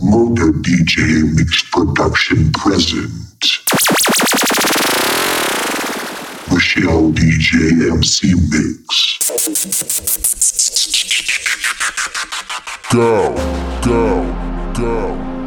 Motor DJ Mix Production present. Michelle DJ MC Mix. Go, go, go.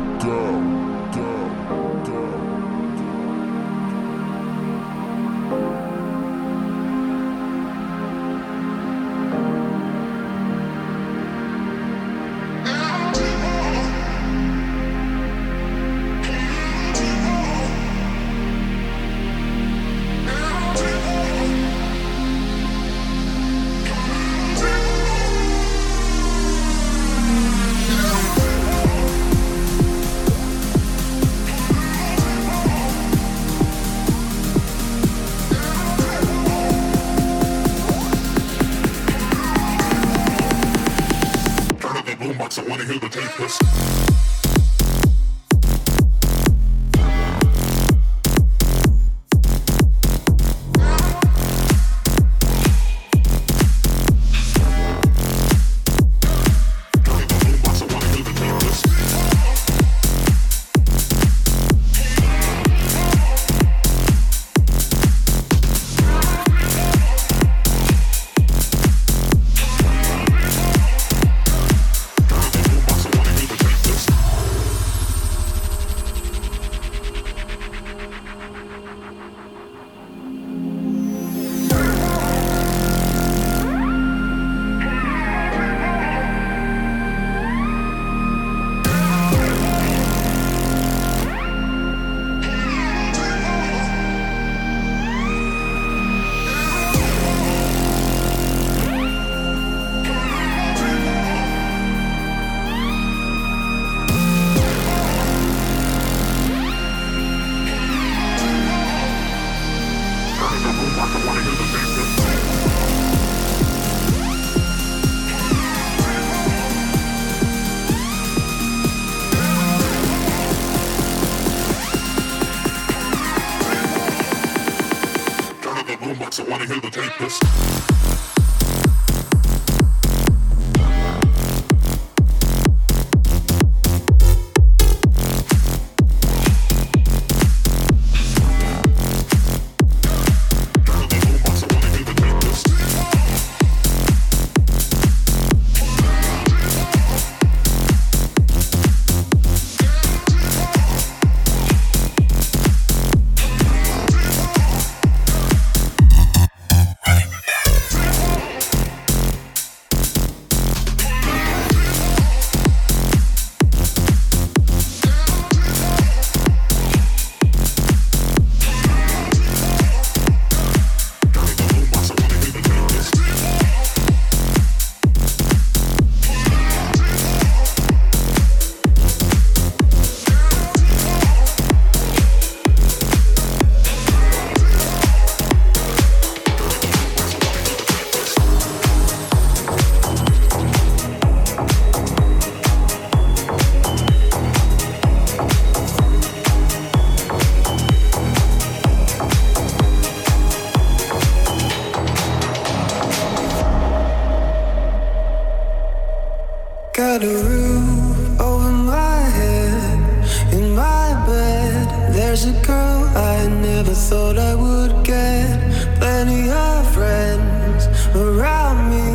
thought I would get plenty of friends around me,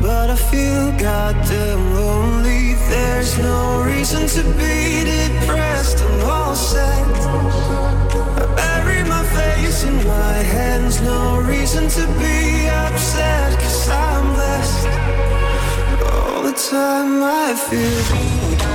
but I feel goddamn lonely. There's no reason to be depressed. I'm all set. I bury my face in my hands. No reason to be upset, cause I'm blessed. All the time I feel.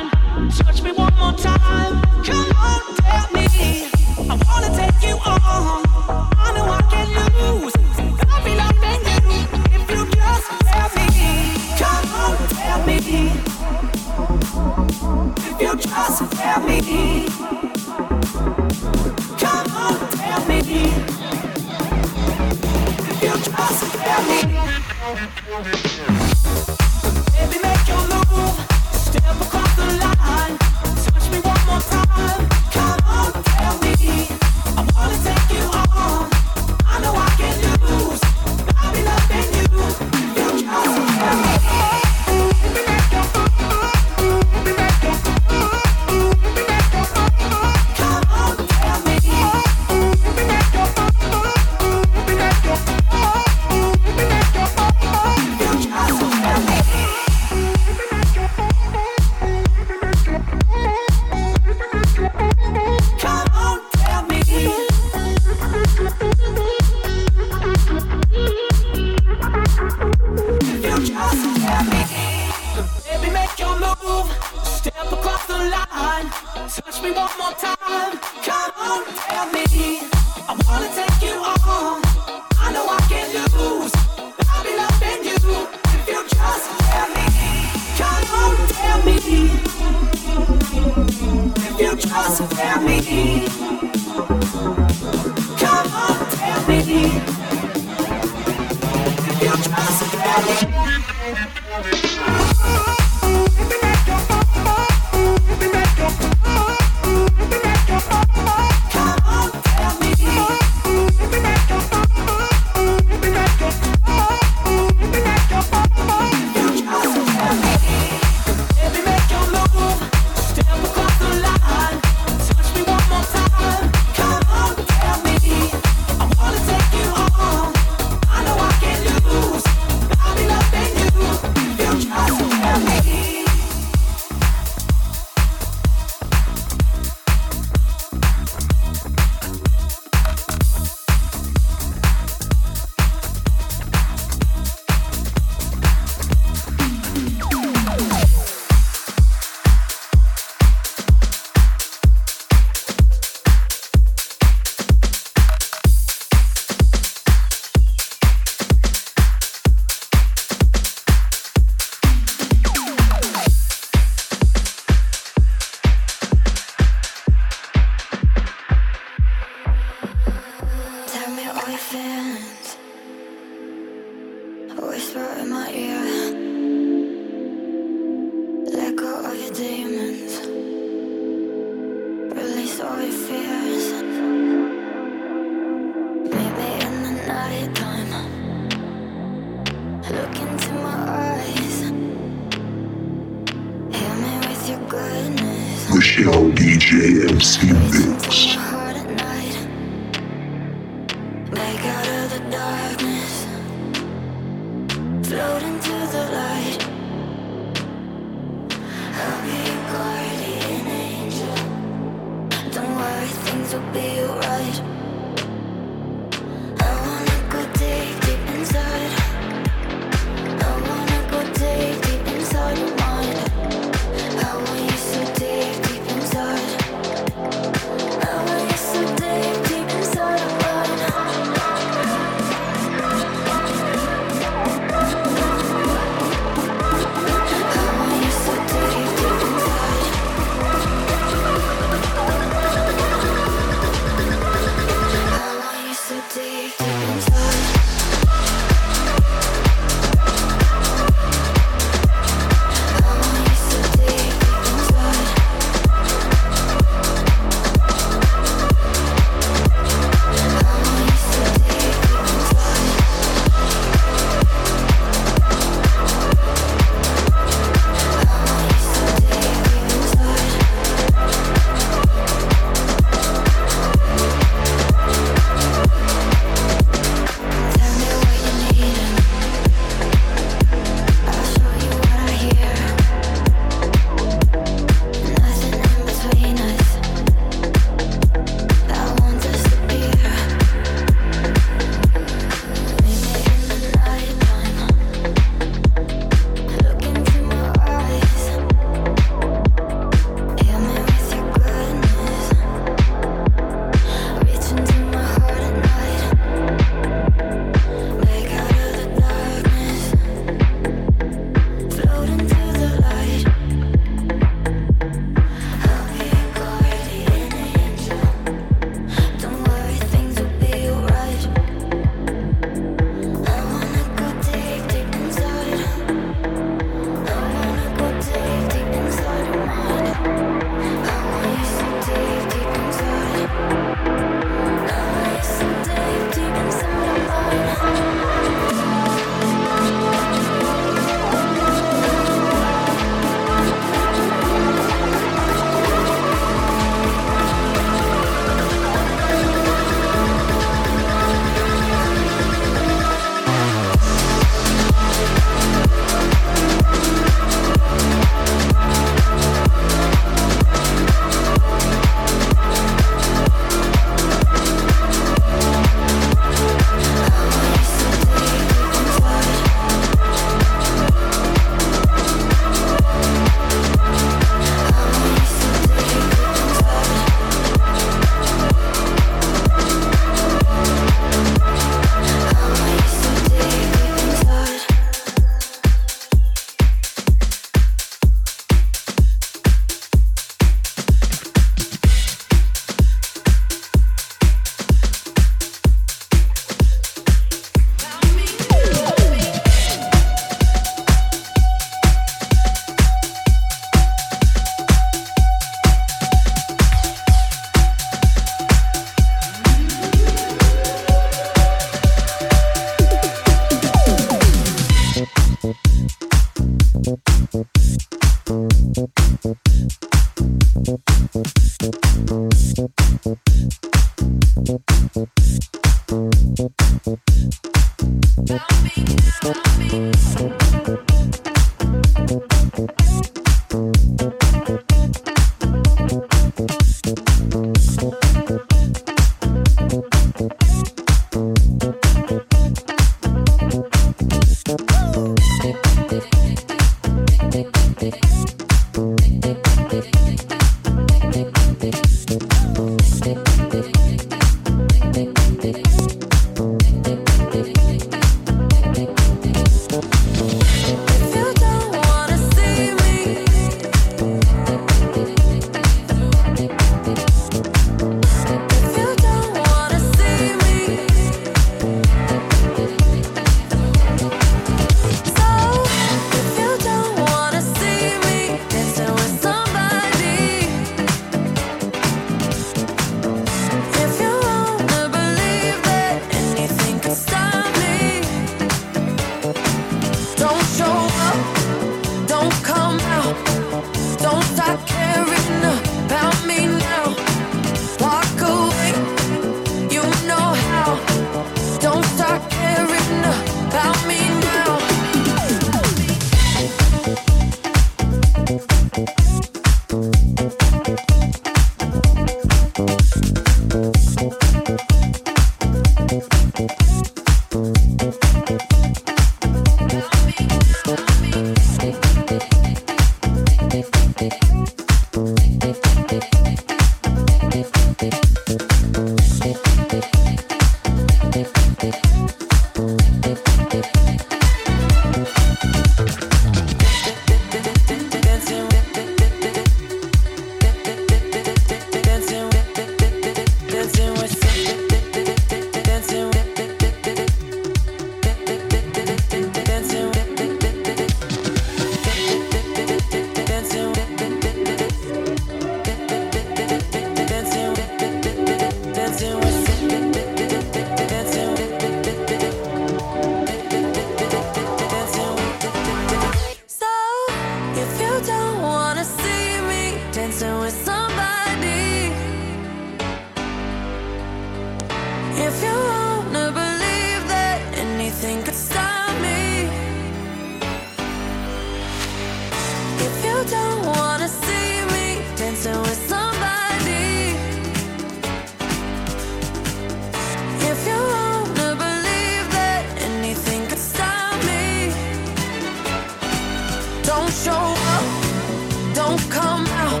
Don't show up, don't come out,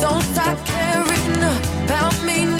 don't start caring about me.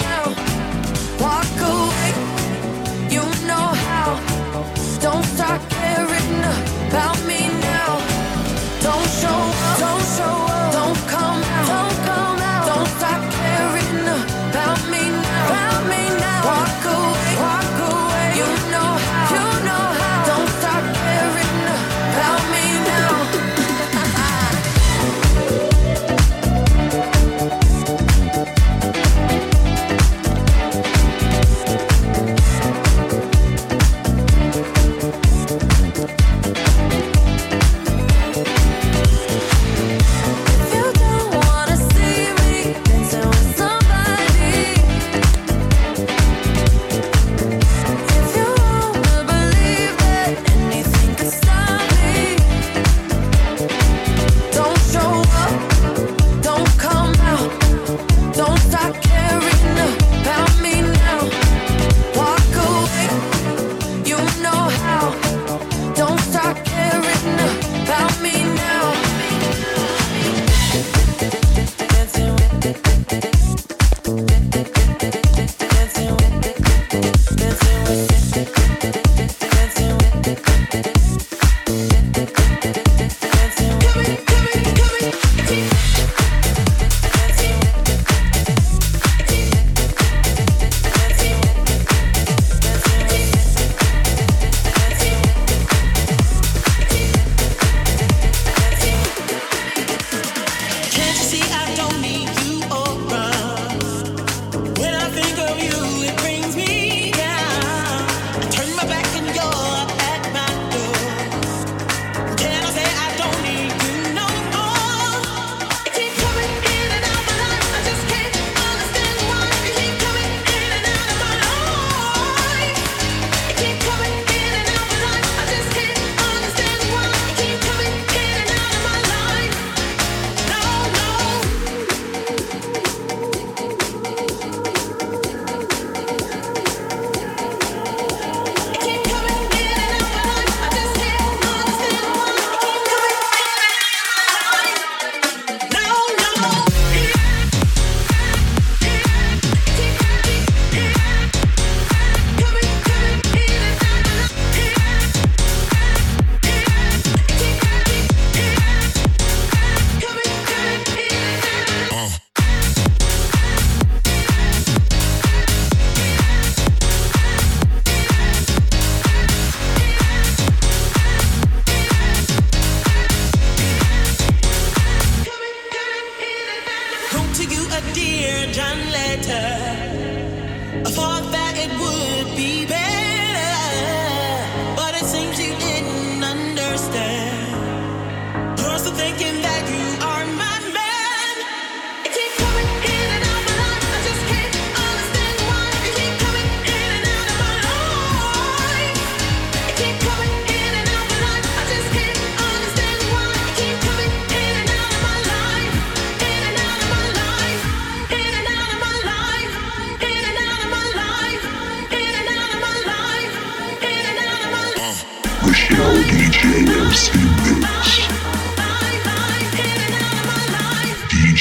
Take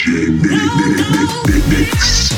you there. When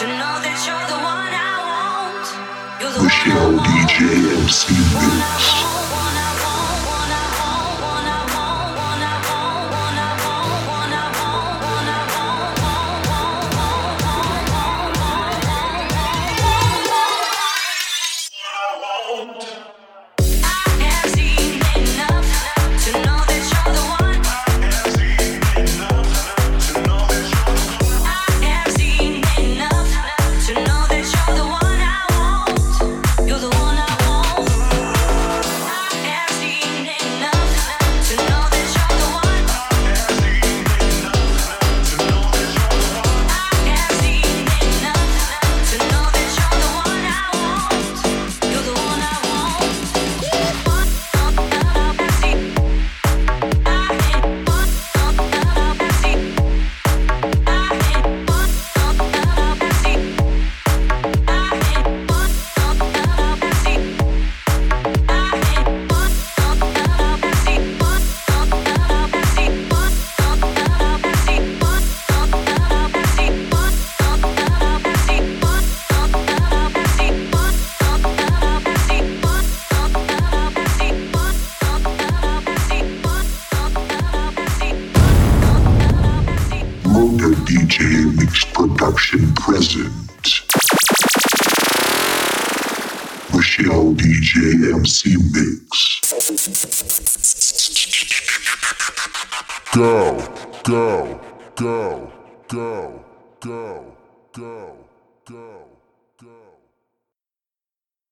Michelle one I want. DJ MC Mix.